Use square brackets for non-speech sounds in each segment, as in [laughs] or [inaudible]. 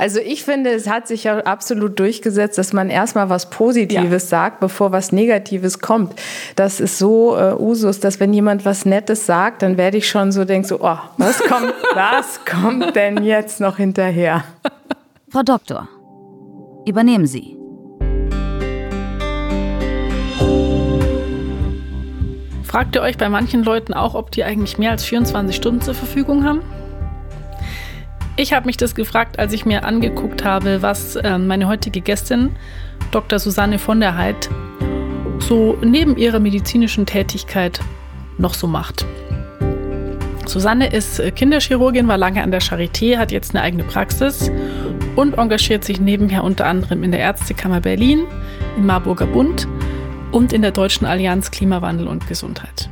Also ich finde, es hat sich ja absolut durchgesetzt, dass man erstmal was Positives ja. sagt, bevor was Negatives kommt. Das ist so äh, Usus, dass wenn jemand was Nettes sagt, dann werde ich schon so denken, so, oh, was kommt, [laughs] was kommt denn jetzt noch hinterher? Frau Doktor, übernehmen Sie. Fragt ihr euch bei manchen Leuten auch, ob die eigentlich mehr als 24 Stunden zur Verfügung haben? Ich habe mich das gefragt, als ich mir angeguckt habe, was äh, meine heutige Gästin, Dr. Susanne von der Heid, so neben ihrer medizinischen Tätigkeit noch so macht. Susanne ist äh, Kinderchirurgin, war lange an der Charité, hat jetzt eine eigene Praxis und engagiert sich nebenher unter anderem in der Ärztekammer Berlin, im Marburger Bund und in der Deutschen Allianz Klimawandel und Gesundheit.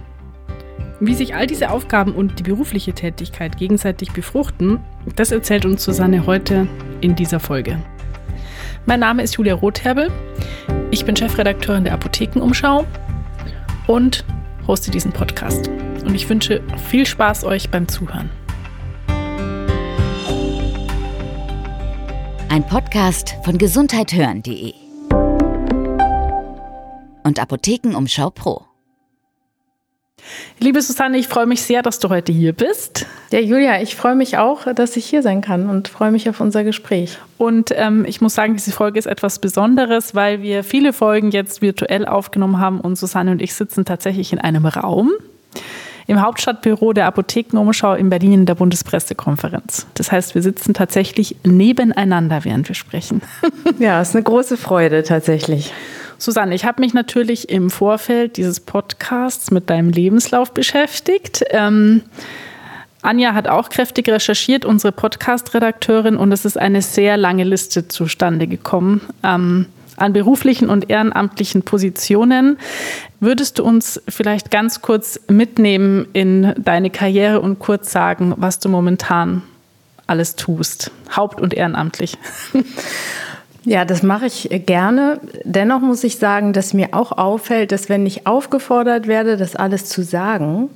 Wie sich all diese Aufgaben und die berufliche Tätigkeit gegenseitig befruchten, das erzählt uns Susanne heute in dieser Folge. Mein Name ist Julia Rotherbel. Ich bin Chefredakteurin der Apothekenumschau und hoste diesen Podcast. Und ich wünsche viel Spaß euch beim Zuhören. Ein Podcast von gesundheithören.de und Apothekenumschau Pro. Liebe Susanne, ich freue mich sehr, dass du heute hier bist. Ja, Julia, ich freue mich auch, dass ich hier sein kann und freue mich auf unser Gespräch. Und ähm, ich muss sagen, diese Folge ist etwas Besonderes, weil wir viele Folgen jetzt virtuell aufgenommen haben und Susanne und ich sitzen tatsächlich in einem Raum im Hauptstadtbüro der Apothekenumschau in Berlin in der Bundespressekonferenz. Das heißt, wir sitzen tatsächlich nebeneinander, während wir sprechen. Ja, ist eine große Freude tatsächlich. Susanne, ich habe mich natürlich im Vorfeld dieses Podcasts mit deinem Lebenslauf beschäftigt. Ähm, Anja hat auch kräftig recherchiert, unsere Podcast-Redakteurin, und es ist eine sehr lange Liste zustande gekommen ähm, an beruflichen und ehrenamtlichen Positionen. Würdest du uns vielleicht ganz kurz mitnehmen in deine Karriere und kurz sagen, was du momentan alles tust, haupt- und ehrenamtlich? [laughs] Ja, das mache ich gerne. Dennoch muss ich sagen, dass mir auch auffällt, dass wenn ich aufgefordert werde, das alles zu sagen,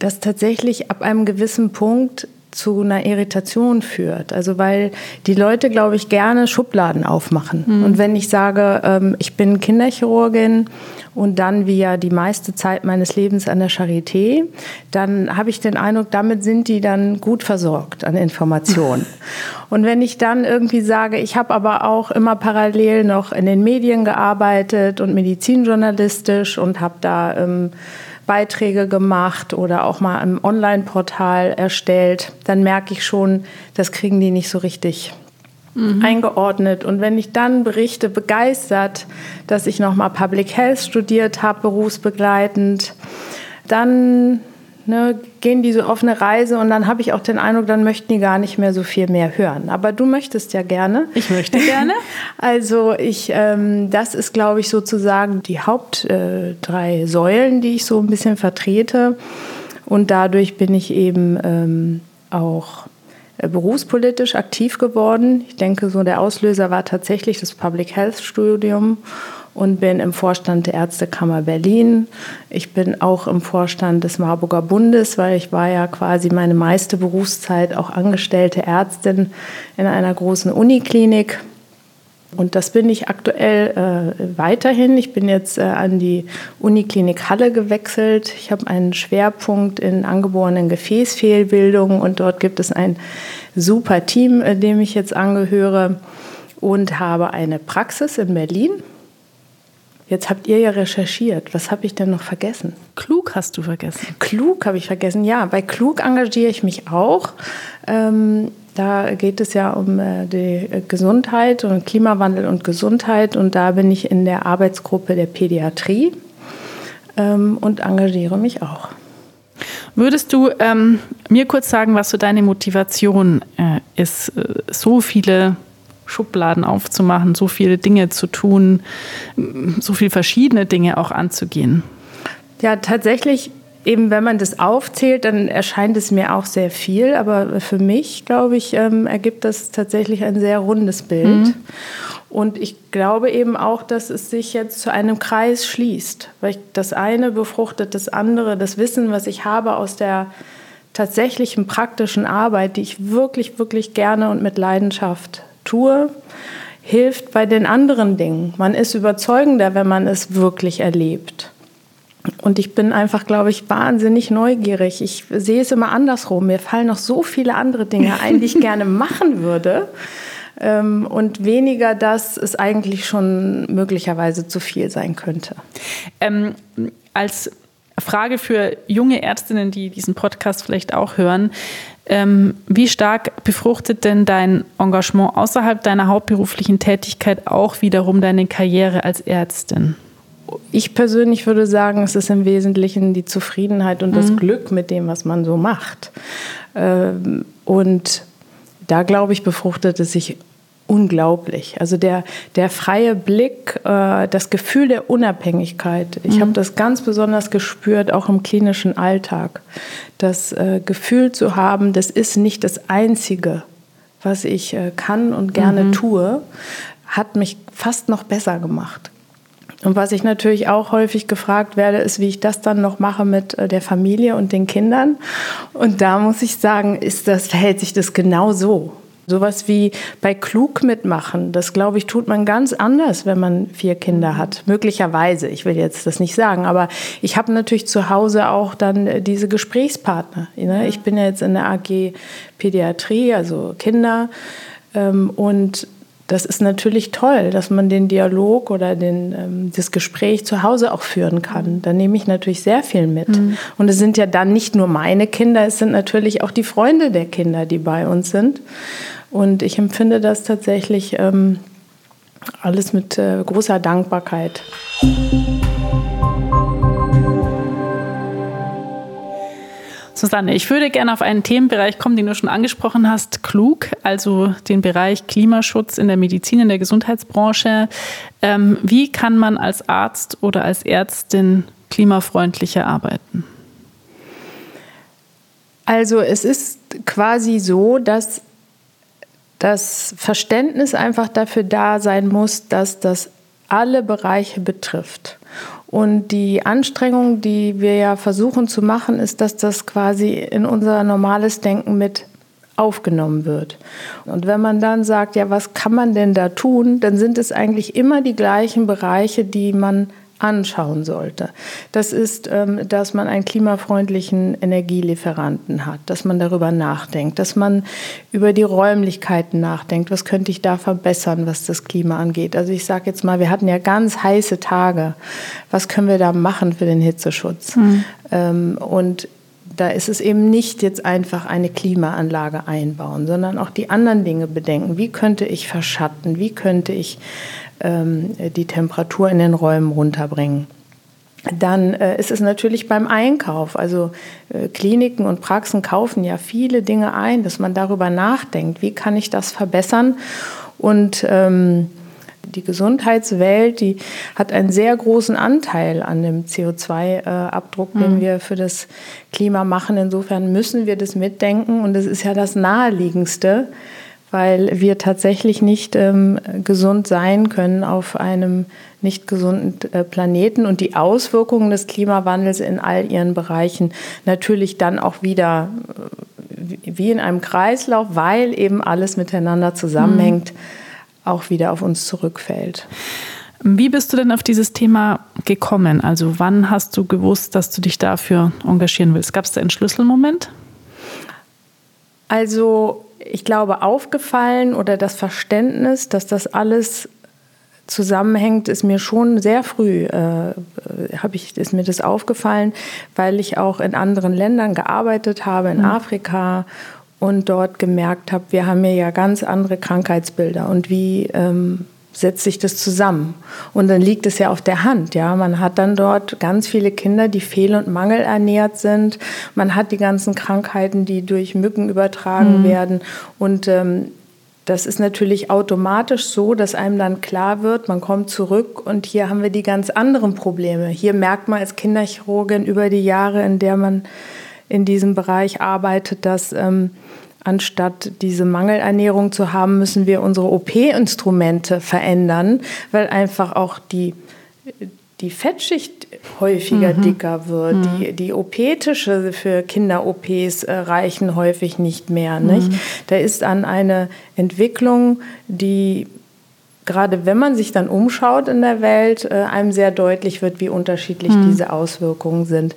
dass tatsächlich ab einem gewissen Punkt zu einer Irritation führt. Also weil die Leute, glaube ich, gerne Schubladen aufmachen. Mhm. Und wenn ich sage, ähm, ich bin Kinderchirurgin und dann wie ja die meiste Zeit meines Lebens an der Charité, dann habe ich den Eindruck, damit sind die dann gut versorgt an Informationen. [laughs] und wenn ich dann irgendwie sage, ich habe aber auch immer parallel noch in den Medien gearbeitet und medizinjournalistisch und habe da ähm, Beiträge gemacht oder auch mal ein Online-Portal erstellt, dann merke ich schon, das kriegen die nicht so richtig mhm. eingeordnet. Und wenn ich dann berichte, begeistert, dass ich nochmal Public Health studiert habe, berufsbegleitend, dann ne, gehen die so auf eine Reise und dann habe ich auch den Eindruck, dann möchten die gar nicht mehr so viel mehr hören. Aber du möchtest ja gerne. Ich möchte gerne. [laughs] Also ich, ähm, das ist, glaube ich, sozusagen die Haupt äh, drei Säulen, die ich so ein bisschen vertrete. Und dadurch bin ich eben ähm, auch äh, berufspolitisch aktiv geworden. Ich denke, so der Auslöser war tatsächlich das Public Health Studium und bin im Vorstand der Ärztekammer Berlin. Ich bin auch im Vorstand des Marburger Bundes, weil ich war ja quasi meine meiste Berufszeit auch angestellte Ärztin in einer großen Uniklinik. Und das bin ich aktuell äh, weiterhin. Ich bin jetzt äh, an die Uniklinik Halle gewechselt. Ich habe einen Schwerpunkt in angeborenen Gefäßfehlbildungen und dort gibt es ein super Team, äh, dem ich jetzt angehöre und habe eine Praxis in Berlin Jetzt habt ihr ja recherchiert. Was habe ich denn noch vergessen? Klug hast du vergessen. Klug habe ich vergessen, ja. Bei Klug engagiere ich mich auch. Ähm, da geht es ja um äh, die Gesundheit und Klimawandel und Gesundheit. Und da bin ich in der Arbeitsgruppe der Pädiatrie ähm, und engagiere mich auch. Würdest du ähm, mir kurz sagen, was so deine Motivation äh, ist, äh, so viele Schubladen aufzumachen, so viele Dinge zu tun, so viele verschiedene Dinge auch anzugehen? Ja, tatsächlich eben, wenn man das aufzählt, dann erscheint es mir auch sehr viel. Aber für mich, glaube ich, ähm, ergibt das tatsächlich ein sehr rundes Bild. Mhm. Und ich glaube eben auch, dass es sich jetzt zu einem Kreis schließt. Weil das eine befruchtet das andere. Das Wissen, was ich habe aus der tatsächlichen praktischen Arbeit, die ich wirklich, wirklich gerne und mit Leidenschaft tue, hilft bei den anderen Dingen. Man ist überzeugender, wenn man es wirklich erlebt. Und ich bin einfach, glaube ich, wahnsinnig neugierig. Ich sehe es immer andersrum. Mir fallen noch so viele andere Dinge ein, die ich [laughs] gerne machen würde. Ähm, und weniger, dass es eigentlich schon möglicherweise zu viel sein könnte. Ähm, als Frage für junge Ärztinnen, die diesen Podcast vielleicht auch hören. Ähm, wie stark befruchtet denn dein Engagement außerhalb deiner hauptberuflichen Tätigkeit auch wiederum deine Karriere als Ärztin? Ich persönlich würde sagen, es ist im Wesentlichen die Zufriedenheit und mhm. das Glück mit dem, was man so macht. Ähm, und da glaube ich, befruchtet es sich unglaublich. Also der, der freie Blick, äh, das Gefühl der Unabhängigkeit. Ich mhm. habe das ganz besonders gespürt, auch im klinischen Alltag. Das äh, Gefühl zu haben, das ist nicht das Einzige, was ich äh, kann und gerne mhm. tue, hat mich fast noch besser gemacht. Und was ich natürlich auch häufig gefragt werde, ist, wie ich das dann noch mache mit äh, der Familie und den Kindern. Und da muss ich sagen, ist das, verhält sich das genau so. Sowas wie bei Klug mitmachen, das glaube ich, tut man ganz anders, wenn man vier Kinder hat. Möglicherweise, ich will jetzt das nicht sagen, aber ich habe natürlich zu Hause auch dann äh, diese Gesprächspartner. Ne? Ich bin ja jetzt in der AG Pädiatrie, also Kinder. Ähm, und das ist natürlich toll, dass man den Dialog oder den, ähm, das Gespräch zu Hause auch führen kann. Da nehme ich natürlich sehr viel mit. Mhm. Und es sind ja dann nicht nur meine Kinder, es sind natürlich auch die Freunde der Kinder, die bei uns sind. Und ich empfinde das tatsächlich ähm, alles mit äh, großer Dankbarkeit. Susanne, ich würde gerne auf einen Themenbereich kommen, den du schon angesprochen hast, klug, also den Bereich Klimaschutz in der Medizin, in der Gesundheitsbranche. Ähm, wie kann man als Arzt oder als Ärztin klimafreundlicher arbeiten? Also es ist quasi so, dass das Verständnis einfach dafür da sein muss, dass das alle Bereiche betrifft. Und die Anstrengung, die wir ja versuchen zu machen, ist, dass das quasi in unser normales Denken mit aufgenommen wird. Und wenn man dann sagt, ja, was kann man denn da tun, dann sind es eigentlich immer die gleichen Bereiche, die man anschauen sollte. Das ist, ähm, dass man einen klimafreundlichen Energielieferanten hat, dass man darüber nachdenkt, dass man über die Räumlichkeiten nachdenkt. Was könnte ich da verbessern, was das Klima angeht? Also ich sage jetzt mal, wir hatten ja ganz heiße Tage. Was können wir da machen für den Hitzeschutz? Mhm. Und da ist es eben nicht jetzt einfach eine Klimaanlage einbauen, sondern auch die anderen Dinge bedenken. Wie könnte ich verschatten? Wie könnte ich die Temperatur in den Räumen runterbringen. Dann äh, ist es natürlich beim Einkauf. Also äh, Kliniken und Praxen kaufen ja viele Dinge ein, dass man darüber nachdenkt, wie kann ich das verbessern. Und ähm, die Gesundheitswelt, die hat einen sehr großen Anteil an dem CO2-Abdruck, den mhm. wir für das Klima machen. Insofern müssen wir das mitdenken und das ist ja das Naheliegendste, weil wir tatsächlich nicht ähm, gesund sein können auf einem nicht gesunden äh, Planeten und die Auswirkungen des Klimawandels in all ihren Bereichen natürlich dann auch wieder äh, wie in einem Kreislauf, weil eben alles miteinander zusammenhängt, mhm. auch wieder auf uns zurückfällt. Wie bist du denn auf dieses Thema gekommen? Also wann hast du gewusst, dass du dich dafür engagieren willst? Gab es da einen Schlüsselmoment? Also ich glaube, aufgefallen oder das Verständnis, dass das alles zusammenhängt, ist mir schon sehr früh, äh, habe ich, ist mir das aufgefallen, weil ich auch in anderen Ländern gearbeitet habe, in mhm. Afrika und dort gemerkt habe, wir haben hier ja ganz andere Krankheitsbilder und wie ähm, setzt sich das zusammen. Und dann liegt es ja auf der Hand. Ja, man hat dann dort ganz viele Kinder, die fehl- und mangelernährt sind. Man hat die ganzen Krankheiten, die durch Mücken übertragen mhm. werden. Und ähm, das ist natürlich automatisch so, dass einem dann klar wird, man kommt zurück und hier haben wir die ganz anderen Probleme. Hier merkt man als Kinderchirurgin über die Jahre, in der man in diesem Bereich arbeitet, dass ähm, anstatt diese Mangelernährung zu haben, müssen wir unsere OP-Instrumente verändern, weil einfach auch die, die Fettschicht häufiger mhm. dicker wird. Mhm. Die, die OP-Tische für Kinder-OPs äh, reichen häufig nicht mehr. Nicht? Mhm. Da ist an eine Entwicklung, die gerade wenn man sich dann umschaut in der Welt, äh, einem sehr deutlich wird, wie unterschiedlich mhm. diese Auswirkungen sind.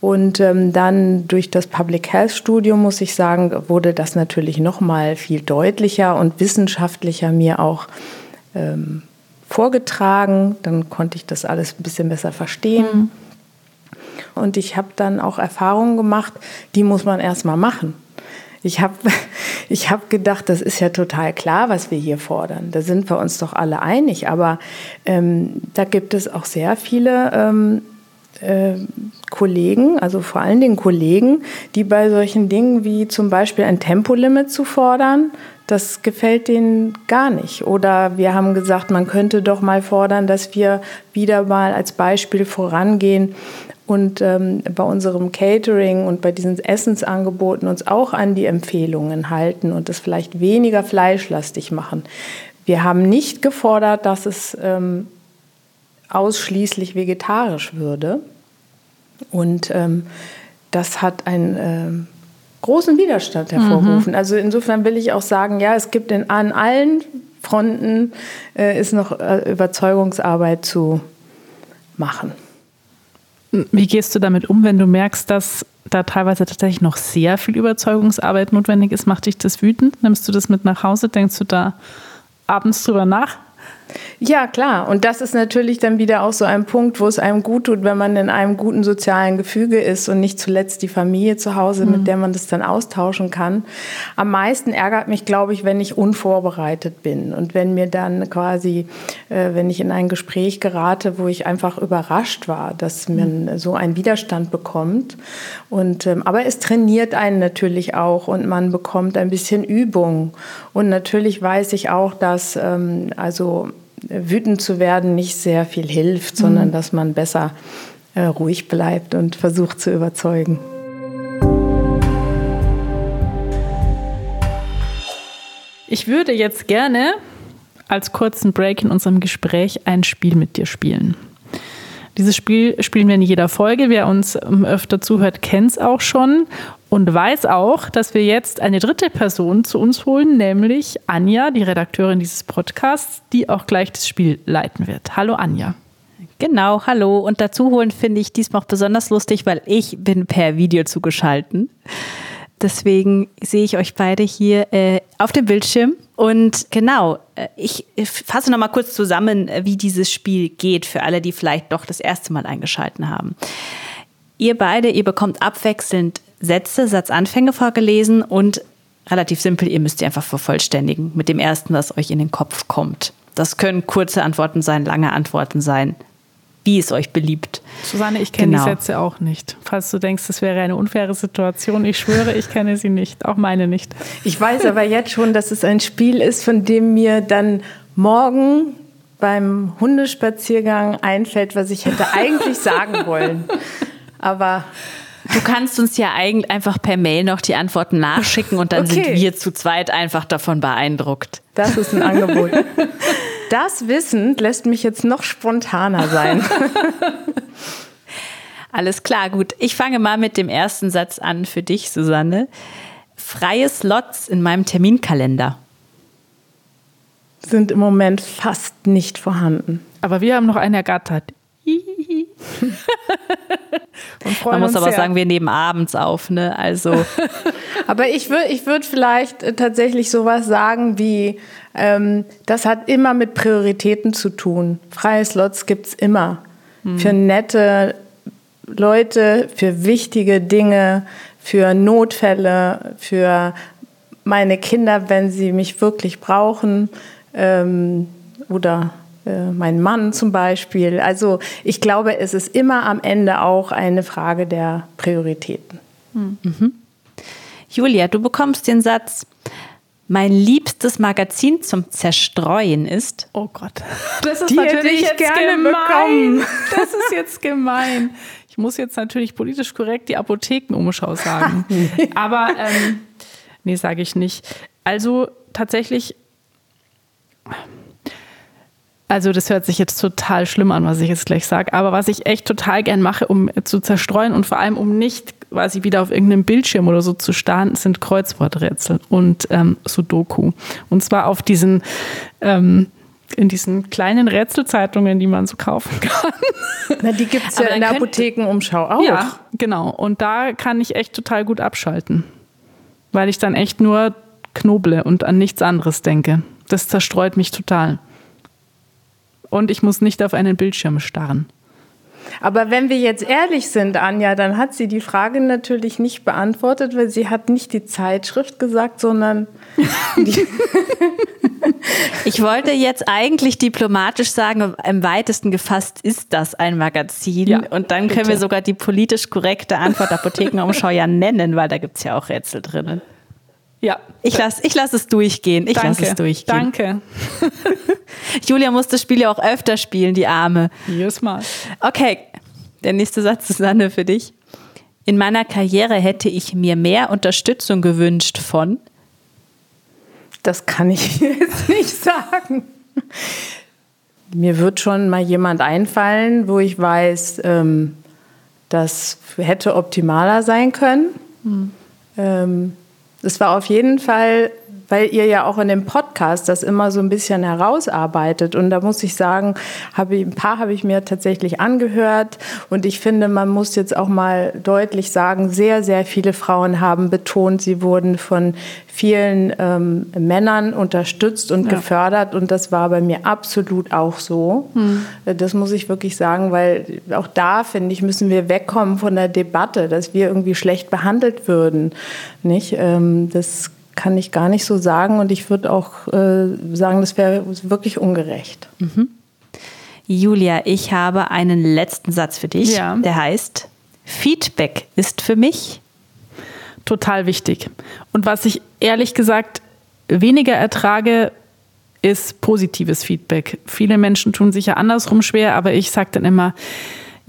Und ähm, dann durch das Public Health Studium, muss ich sagen, wurde das natürlich noch mal viel deutlicher und wissenschaftlicher mir auch ähm, vorgetragen. Dann konnte ich das alles ein bisschen besser verstehen. Mhm. Und ich habe dann auch Erfahrungen gemacht, die muss man erst mal machen. Ich habe [laughs] ich hab gedacht, das ist ja total klar, was wir hier fordern. Da sind wir uns doch alle einig. Aber ähm, da gibt es auch sehr viele ähm, äh, Kollegen, also vor allen Dingen Kollegen, die bei solchen Dingen wie zum Beispiel ein Tempolimit zu fordern, das gefällt denen gar nicht. Oder wir haben gesagt, man könnte doch mal fordern, dass wir wieder mal als Beispiel vorangehen und ähm, bei unserem Catering und bei diesen Essensangeboten uns auch an die Empfehlungen halten und es vielleicht weniger fleischlastig machen. Wir haben nicht gefordert, dass es ähm, ausschließlich vegetarisch würde. Und ähm, das hat einen äh, großen Widerstand hervorgerufen. Mhm. Also insofern will ich auch sagen, ja, es gibt in, an allen Fronten äh, ist noch äh, Überzeugungsarbeit zu machen. Wie gehst du damit um, wenn du merkst, dass da teilweise tatsächlich noch sehr viel Überzeugungsarbeit notwendig ist? Macht dich das wütend? Nimmst du das mit nach Hause? Denkst du da abends drüber nach? Ja, klar. Und das ist natürlich dann wieder auch so ein Punkt, wo es einem gut tut, wenn man in einem guten sozialen Gefüge ist und nicht zuletzt die Familie zu Hause, mhm. mit der man das dann austauschen kann. Am meisten ärgert mich, glaube ich, wenn ich unvorbereitet bin und wenn mir dann quasi, äh, wenn ich in ein Gespräch gerate, wo ich einfach überrascht war, dass man mhm. so einen Widerstand bekommt. Und, ähm, aber es trainiert einen natürlich auch und man bekommt ein bisschen Übung. Und natürlich weiß ich auch, dass ähm, also wütend zu werden nicht sehr viel hilft, sondern mhm. dass man besser äh, ruhig bleibt und versucht zu überzeugen. Ich würde jetzt gerne als kurzen Break in unserem Gespräch ein Spiel mit dir spielen. Dieses Spiel spielen wir in jeder Folge. Wer uns ähm, öfter zuhört, kennt es auch schon und weiß auch, dass wir jetzt eine dritte Person zu uns holen, nämlich Anja, die Redakteurin dieses Podcasts, die auch gleich das Spiel leiten wird. Hallo Anja. Genau, hallo. Und dazu holen finde ich diesmal auch besonders lustig, weil ich bin per Video zugeschalten. Deswegen sehe ich euch beide hier äh, auf dem Bildschirm. Und genau, äh, ich fasse noch mal kurz zusammen, äh, wie dieses Spiel geht für alle, die vielleicht doch das erste Mal eingeschalten haben. Ihr beide, ihr bekommt abwechselnd Sätze, Satzanfänge vorgelesen und relativ simpel, ihr müsst sie einfach vervollständigen mit dem ersten, was euch in den Kopf kommt. Das können kurze Antworten sein, lange Antworten sein, wie es euch beliebt. Susanne, ich kenne genau. die Sätze auch nicht. Falls du denkst, das wäre eine unfaire Situation, ich schwöre, ich kenne sie nicht, auch meine nicht. Ich weiß aber jetzt schon, dass es ein Spiel ist, von dem mir dann morgen beim Hundespaziergang einfällt, was ich hätte eigentlich [laughs] sagen wollen. Aber Du kannst uns ja eigentlich einfach per Mail noch die Antworten nachschicken und dann okay. sind wir zu zweit einfach davon beeindruckt. Das ist ein Angebot. [laughs] Das Wissen lässt mich jetzt noch spontaner sein. [laughs] Alles klar, gut. Ich fange mal mit dem ersten Satz an für dich, Susanne. Freie Slots in meinem Terminkalender sind im Moment fast nicht vorhanden. Aber wir haben noch einen ergattert. [laughs] Man muss aber sehr. sagen, wir nehmen abends auf, ne? Also. [laughs] aber ich würde ich würd vielleicht äh, tatsächlich sowas sagen wie, ähm, das hat immer mit Prioritäten zu tun. Freie Slots gibt es immer. Hm. Für nette Leute, für wichtige Dinge, für Notfälle, für meine Kinder, wenn sie mich wirklich brauchen. Ähm, oder äh, mein Mann zum Beispiel. Also ich glaube, es ist immer am Ende auch eine Frage der Prioritäten. Mhm. Julia, du bekommst den Satz, mein liebstes Magazin zum Zerstreuen ist. Oh Gott. Das ist Die natürlich jetzt gerne gemein. Bekommen. [laughs] Das ist jetzt gemein. Ich muss jetzt natürlich politisch korrekt die Apothekenumschau sagen. [laughs] Aber ähm, nee, sage ich nicht. Also tatsächlich Also das hört sich jetzt total schlimm an, was ich jetzt gleich sage. Aber was ich echt total gern mache, um zu zerstreuen und vor allem um nicht quasi wieder auf irgendeinem Bildschirm oder so zu starren, sind Kreuzworträtsel und ähm, Sudoku. Und zwar auf diesen ähm, in diesen kleinen Rätselzeitungen, die man so kaufen [laughs] kann. Na, die gibt es ja in der Apothekenumschau auch. Ja, genau. Und da kann ich echt total gut abschalten. Weil ich dann echt nur knoble und an nichts anderes denke. Das zerstreut mich total. Und ich muss nicht auf einen Bildschirm starren. Aber wenn wir jetzt ehrlich sind, Anja, dann hat sie die Frage natürlich nicht beantwortet, weil sie hat nicht die Zeitschrift gesagt, sondern [laughs] [laughs] Ich wollte jetzt eigentlich diplomatisch sagen, im weitesten gefasst ist das ein Magazin. Ja, und dann können bitte. wir sogar die politisch korrekte Antwort Apothekenumschau ja nennen, weil da gibt es ja auch Rätsel drinnen. Ja. Ich lasse ich lass es durchgehen. Ich lasse es durchgehen. Danke. [laughs] Julia muss das Spiel ja auch öfter spielen, die Arme. Jedes Mal. Okay, der nächste Satz, Susanne, für dich. In meiner Karriere hätte ich mir mehr Unterstützung gewünscht von. Das kann ich [laughs] jetzt nicht sagen. Mir wird schon mal jemand einfallen, wo ich weiß, ähm, das hätte optimaler sein können. Hm. Ähm, es war auf jeden Fall, weil ihr ja auch in dem Podcast das immer so ein bisschen herausarbeitet. Und da muss ich sagen, habe ich, ein paar habe ich mir tatsächlich angehört. Und ich finde, man muss jetzt auch mal deutlich sagen, sehr, sehr viele Frauen haben betont, sie wurden von vielen ähm, Männern unterstützt und ja. gefördert und das war bei mir absolut auch so. Hm. Das muss ich wirklich sagen, weil auch da finde ich müssen wir wegkommen von der Debatte, dass wir irgendwie schlecht behandelt würden. Nicht? Ähm, das kann ich gar nicht so sagen und ich würde auch äh, sagen, das wäre wirklich ungerecht. Mhm. Julia, ich habe einen letzten Satz für dich, ja. der heißt: Feedback ist für mich total wichtig. Und was ich ehrlich gesagt weniger ertrage, ist positives Feedback. Viele Menschen tun sich ja andersrum schwer, aber ich sage dann immer,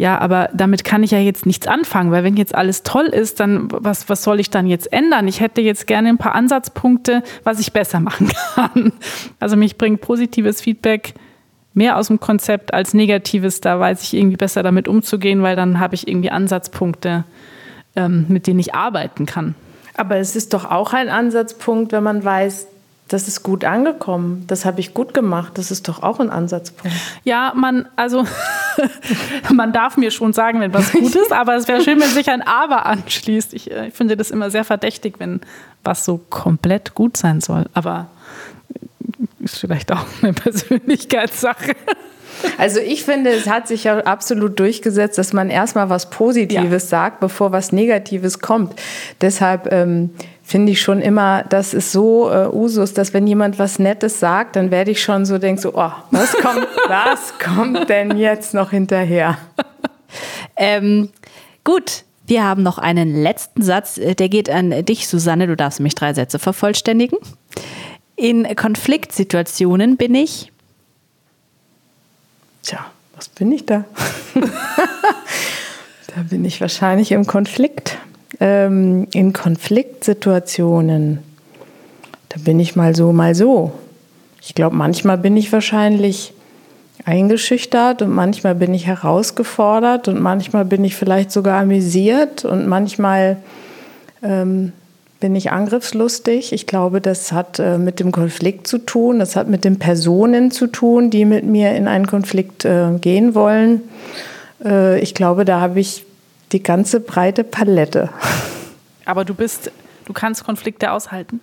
ja, aber damit kann ich ja jetzt nichts anfangen, weil wenn jetzt alles toll ist, dann was, was soll ich dann jetzt ändern? Ich hätte jetzt gerne ein paar Ansatzpunkte, was ich besser machen [laughs] kann. Also mich bringt positives Feedback mehr aus dem Konzept als negatives. Da weiß ich irgendwie besser damit umzugehen, weil dann habe ich irgendwie Ansatzpunkte, ähm, mit denen ich arbeiten kann. Aber es ist doch auch ein Ansatzpunkt, wenn man weiß, das ist gut angekommen, das habe ich gut gemacht, das ist doch auch ein Ansatzpunkt. Ja, man, also [laughs] man darf mir schon sagen, wenn was gut ist, aber es wäre schön, wenn sich ein Aber anschließt. Ich, äh, ich finde das immer sehr verdächtig, wenn was so komplett gut sein soll. Aber ist vielleicht auch eine [laughs] Persönlichkeitssache. Also ich finde, es hat sich ja absolut durchgesetzt, dass man erstmal was Positives ja. sagt, bevor was Negatives kommt. Deshalb ähm, finde ich schon immer, das ist so äh, Usus, dass wenn jemand was Nettes sagt, dann werde ich schon so denken, so, oh, was kommt, [laughs] was kommt denn jetzt noch hinterher? ähm, gut, wir haben noch einen letzten Satz, äh, der geht an dich, Susanne. Du darfst mich drei Sätze vervollständigen. In Konfliktsituationen bin ich Tja, was bin ich da? [laughs] da bin ich wahrscheinlich im Konflikt. Ähm, in Konfliktsituationen, da bin ich mal so, mal so. Ich glaube, manchmal bin ich wahrscheinlich eingeschüchtert und manchmal bin ich herausgefordert und manchmal bin ich vielleicht sogar amüsiert und manchmal ähm, bin ich angriffslustig. Ich glaube, das hat äh, mit dem Konflikt zu tun, das hat mit den Personen zu tun, die mit mir in einen Konflikt äh, gehen wollen. Äh, ich glaube, da habe ich die ganze breite Palette. Aber du bist, du kannst Konflikte aushalten?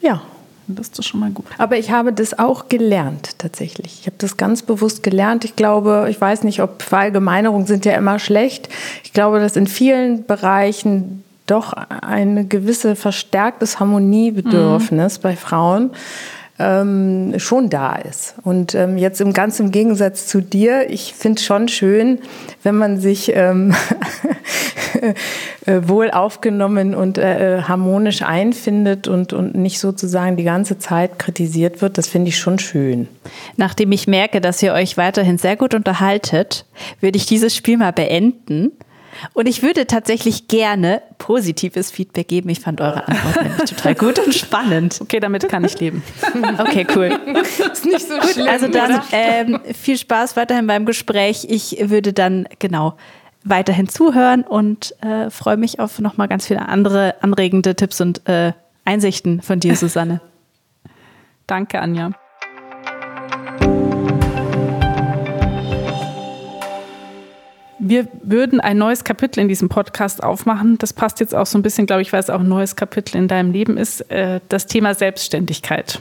Ja. Das ist schon mal gut. Aber ich habe das auch gelernt, tatsächlich. Ich habe das ganz bewusst gelernt. Ich glaube, ich weiß nicht, ob Verallgemeinerungen sind ja immer schlecht. Ich glaube, dass in vielen Bereichen doch ein gewisse verstärktes Harmoniebedürfnis mhm. bei Frauen ähm, schon da ist. Und ähm, jetzt im ganz im Gegensatz zu dir, ich finde schon schön, wenn man sich ähm, [laughs] äh, wohl aufgenommen und äh, harmonisch einfindet und, und nicht sozusagen die ganze Zeit kritisiert wird. Das finde ich schon schön. Nachdem ich merke, dass ihr euch weiterhin sehr gut unterhaltet, würde ich dieses Spiel mal beenden Und ich würde tatsächlich gerne positives Feedback geben. Ich fand eure Antwort nämlich total gut und spannend. Okay, damit kann ich leben. Okay, cool. Ist nicht so Gut, schlimm. also dann ähm, viel Spaß weiterhin beim Gespräch. Ich würde dann genau weiterhin zuhören und äh, freue mich auf nochmal ganz viele andere anregende Tipps und äh, Einsichten von dir, Susanne. Danke, Anja. Wir würden ein neues Kapitel in diesem Podcast aufmachen. Das passt jetzt auch so ein bisschen, glaube ich, weil es auch ein neues Kapitel in deinem Leben ist. Äh, das Thema Selbstständigkeit.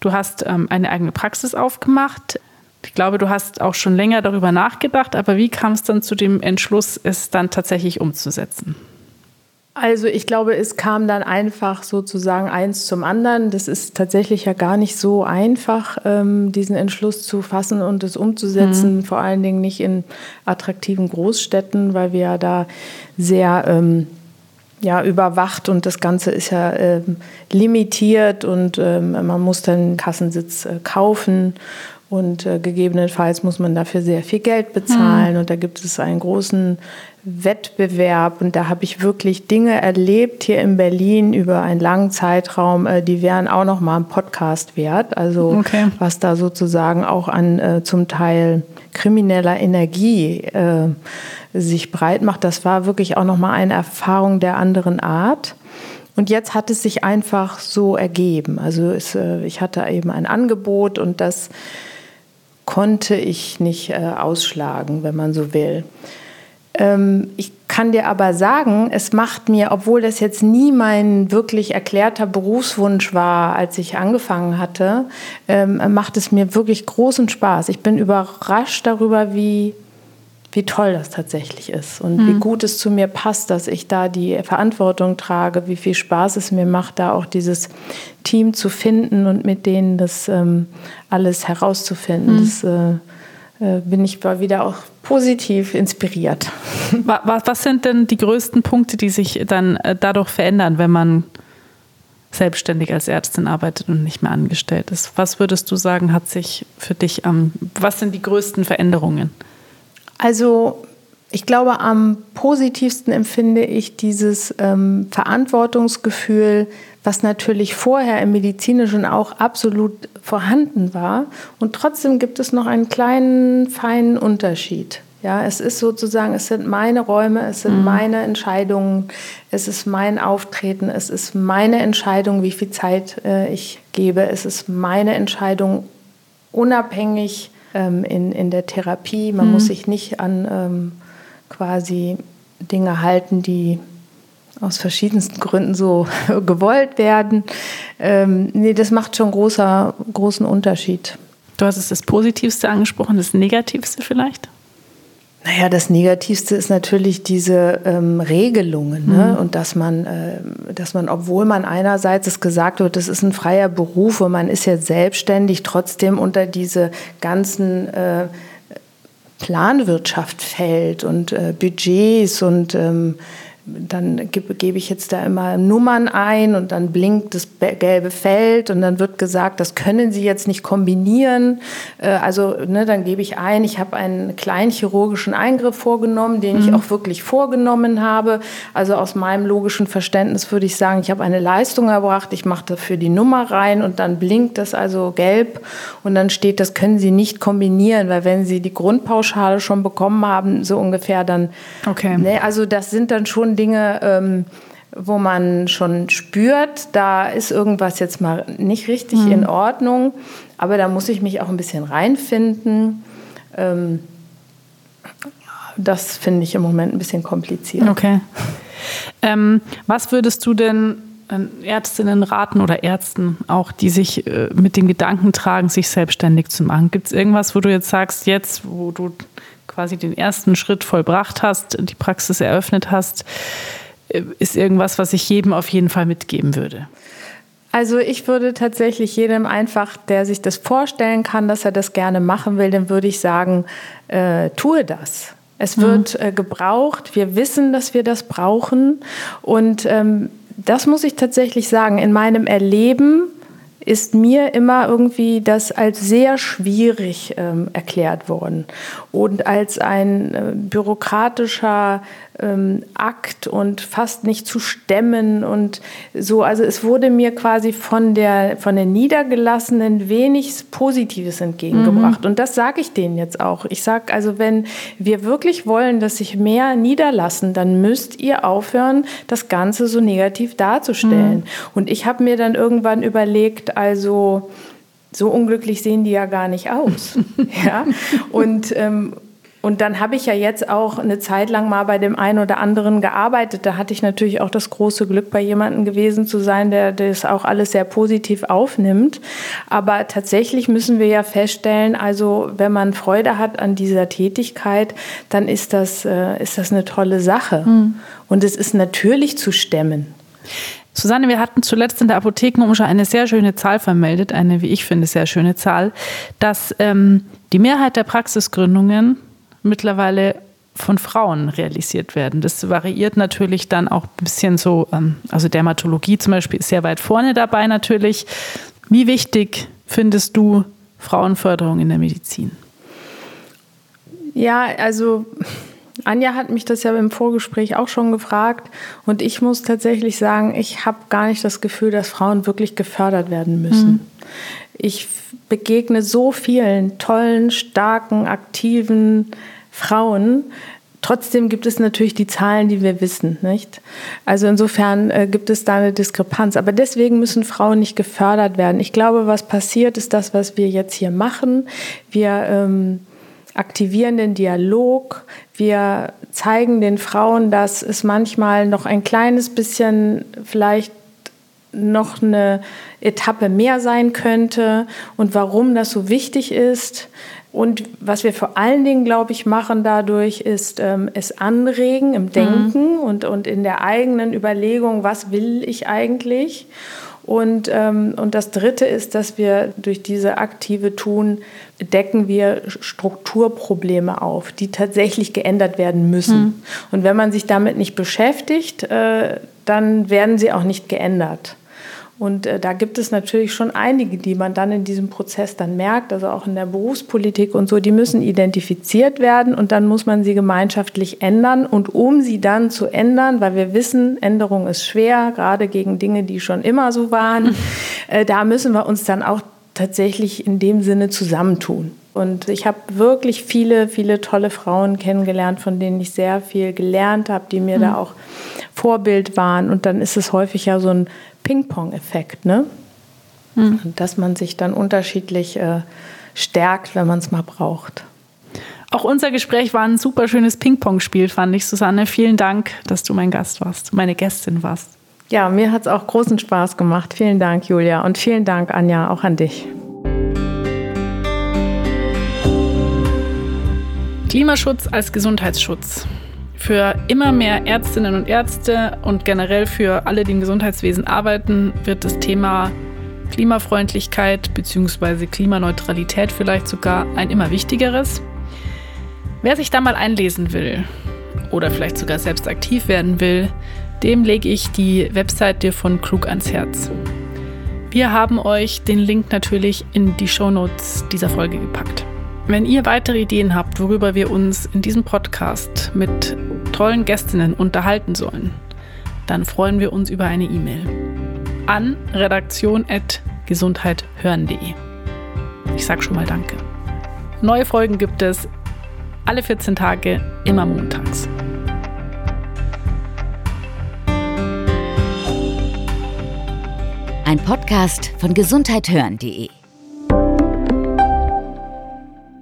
Du hast ähm, eine eigene Praxis aufgemacht. Ich glaube, du hast auch schon länger darüber nachgedacht, aber wie kam es dann zu dem Entschluss, es dann tatsächlich umzusetzen? Also ich glaube, es kam dann einfach sozusagen eins zum anderen. Das ist tatsächlich ja gar nicht so einfach, ähm, diesen Entschluss zu fassen und es umzusetzen. Vor allen Dingen nicht in attraktiven Großstädten, weil wir ja da sehr ähm, ja, überwacht und das Ganze ist ja ähm, limitiert und ähm, man muss dann einen Kassensitz äh, kaufen und äh, gegebenenfalls muss man dafür sehr viel Geld bezahlen und da gibt es einen großen Wettbewerb und da habe ich wirklich Dinge erlebt hier in Berlin über einen langen Zeitraum, äh, die wären auch noch mal ein Podcast wert. Also Okay. was da sozusagen auch an äh, zum Teil krimineller Energie äh, sich breit macht, das war wirklich auch noch mal eine Erfahrung der anderen Art. Und jetzt hat es sich einfach so ergeben. Also es, äh, ich hatte eben ein Angebot und das konnte ich nicht ausschlagen, wenn man so will. Ähm, ich kann dir aber sagen, es macht mir, obwohl das jetzt nie mein wirklich erklärter Berufswunsch war, als ich angefangen hatte, ähm, macht es mir wirklich großen Spaß. Ich bin überrascht darüber, wie, wie toll das tatsächlich ist und wie gut es zu mir passt, dass ich da die Verantwortung trage, wie viel Spaß es mir macht, da auch dieses Team zu finden und mit denen das ähm, alles herauszufinden. Das äh, äh, bin ich mal wieder auch positiv inspiriert. [laughs] Wa- wa- Was sind denn die größten Punkte, die sich dann äh, dadurch verändern, wenn man selbstständig als Ärztin arbeitet und nicht mehr angestellt ist? Was würdest du sagen, hat sich für dich am, was sind die größten Veränderungen? Also ich glaube, am positivsten empfinde ich dieses ähm, Verantwortungsgefühl, was natürlich vorher im medizinischen auch absolut vorhanden war. Und trotzdem gibt es noch einen kleinen, feinen Unterschied. Ja, es ist sozusagen, es sind meine Räume, es sind meine Entscheidungen, es ist mein Auftreten, es ist meine Entscheidung, wie viel Zeit äh, ich gebe, es ist meine Entscheidung, unabhängig ähm, in, in der Therapie. Man muss sich nicht an ähm, quasi Dinge halten, die aus verschiedensten Gründen so [laughs] gewollt werden. Ähm, nee, das macht schon großer, großen Unterschied. Du hast es das Positivste angesprochen, das Negativste vielleicht? Naja, das Negativste ist natürlich diese ähm, Regelungen ne? und dass man, äh, dass man, obwohl man einerseits es gesagt wird, das ist ein freier Beruf und man ist jetzt selbstständig, trotzdem unter diese ganzen äh, Planwirtschaft fällt und äh, Budgets und ähm, dann gebe, gebe ich jetzt da immer Nummern ein und dann blinkt das be- gelbe Feld und dann wird gesagt, das können Sie jetzt nicht kombinieren. Äh, also ne, dann gebe ich ein, ich habe einen kleinen chirurgischen Eingriff vorgenommen, den ich auch wirklich vorgenommen habe. Also aus meinem logischen Verständnis würde ich sagen, ich habe eine Leistung erbracht, ich mache dafür die Nummer rein und dann blinkt das also gelb und dann steht, das können Sie nicht kombinieren, weil wenn Sie die Grundpauschale schon bekommen haben, so ungefähr, dann Okay. Ne, also das sind dann schon Dinge, ähm, wo man schon spürt, da ist irgendwas jetzt mal nicht richtig in Ordnung, aber da muss ich mich auch ein bisschen reinfinden. Ähm, das finde ich im Moment ein bisschen kompliziert. Okay. Ähm, was würdest du denn äh, Ärztinnen raten oder Ärzten auch, die sich äh, mit dem Gedanken tragen, sich selbstständig zu machen? Gibt es irgendwas, wo du jetzt sagst, jetzt, wo du quasi den ersten Schritt vollbracht hast, die Praxis eröffnet hast, äh, ist irgendwas, was ich jedem auf jeden Fall mitgeben würde? Also ich würde tatsächlich jedem einfach, der sich das vorstellen kann, dass er das gerne machen will, dann würde ich sagen, äh, tue das. Es wird äh, gebraucht. Wir wissen, dass wir das brauchen. Und ähm, das muss ich tatsächlich sagen. In meinem Erleben ist mir immer irgendwie das als sehr schwierig ähm, erklärt worden. Und als ein äh, bürokratischer ähm, Akt und fast nicht zu stemmen und so. Also es wurde mir quasi von der, von der Niedergelassenen wenig Positives entgegengebracht. Mhm. Und das sage ich denen jetzt auch. Ich sage also, wenn wir wirklich wollen, dass sich mehr niederlassen, dann müsst ihr aufhören, das Ganze so negativ darzustellen. Mhm. Und ich habe mir dann irgendwann überlegt, also so unglücklich sehen die ja gar nicht aus. [laughs] ja? Und, ähm, und dann habe ich ja jetzt auch eine Zeit lang mal bei dem einen oder anderen gearbeitet. Da hatte ich natürlich auch das große Glück, bei jemandem gewesen zu sein, der das auch alles sehr positiv aufnimmt. Aber tatsächlich müssen wir ja feststellen, also wenn man Freude hat an dieser Tätigkeit, dann ist das, äh, ist das eine tolle Sache. Mhm. Und es ist natürlich zu stemmen. Susanne, wir hatten zuletzt in der Apothekenumschau eine sehr schöne Zahl vermeldet, eine, wie ich finde, sehr schöne Zahl, dass ähm, die Mehrheit der Praxisgründungen mittlerweile von Frauen realisiert werden. Das variiert natürlich dann auch ein bisschen so, ähm, also Dermatologie zum Beispiel ist sehr weit vorne dabei natürlich. Wie wichtig findest du Frauenförderung in der Medizin? Ja, also Anja hat mich das ja im Vorgespräch auch schon gefragt und ich muss tatsächlich sagen, ich habe gar nicht das Gefühl, dass Frauen wirklich gefördert werden müssen. Mhm. Ich begegne so vielen tollen, starken, aktiven Frauen. Trotzdem gibt es natürlich die Zahlen, die wir wissen, nicht? Also insofern äh, gibt es da eine Diskrepanz. Aber deswegen müssen Frauen nicht gefördert werden. Ich glaube, was passiert, ist das, was wir jetzt hier machen. Wir ähm, aktivieren den Dialog. Wir zeigen den Frauen, dass es manchmal noch ein kleines bisschen vielleicht noch eine Etappe mehr sein könnte und warum das so wichtig ist. Und was wir vor allen Dingen, glaube ich, machen dadurch, ist ähm, es anregen im Denken mhm. und, und in der eigenen Überlegung, was will ich eigentlich. Und, ähm, und das Dritte ist, dass wir durch diese aktive Tun decken wir Strukturprobleme auf, die tatsächlich geändert werden müssen. Mhm. Und wenn man sich damit nicht beschäftigt, äh, dann werden sie auch nicht geändert. Und äh, da gibt es natürlich schon einige, die man dann in diesem Prozess dann merkt, also auch in der Berufspolitik und so, die müssen identifiziert werden und dann muss man sie gemeinschaftlich ändern. Und um sie dann zu ändern, weil wir wissen, Änderung ist schwer, gerade gegen Dinge, die schon immer so waren, [laughs] äh, da müssen wir uns dann auch tatsächlich in dem Sinne zusammentun. Und ich habe wirklich viele, viele tolle Frauen kennengelernt, von denen ich sehr viel gelernt habe, die mir mhm. da auch Vorbild waren. Und dann ist es häufig ja so ein Ping-Pong-Effekt, ne? Mhm. dass man sich dann unterschiedlich äh, stärkt, wenn man es mal braucht. Auch unser Gespräch war ein super schönes Ping-Pong-Spiel, fand ich, Susanne. Vielen Dank, dass du mein Gast warst, meine Gästin warst. Ja, mir hat es auch großen Spaß gemacht. Vielen Dank, Julia. Und vielen Dank, Anja, auch an dich. Klimaschutz als Gesundheitsschutz. Für immer mehr Ärztinnen und Ärzte und generell für alle, die im Gesundheitswesen arbeiten, wird das Thema Klimafreundlichkeit bzw. Klimaneutralität vielleicht sogar ein immer wichtigeres. Wer sich da mal einlesen will oder vielleicht sogar selbst aktiv werden will, dem lege ich die Webseite von Klug ans Herz. Wir haben euch den Link natürlich in die Shownotes dieser Folge gepackt. Wenn ihr weitere Ideen habt, worüber wir uns in diesem Podcast mit tollen Gästinnen unterhalten sollen, dann freuen wir uns über eine E-Mail an redaktion.gesundheithören.de. Ich sage schon mal Danke. Neue Folgen gibt es alle 14 Tage, immer montags. Ein Podcast von gesundheithören.de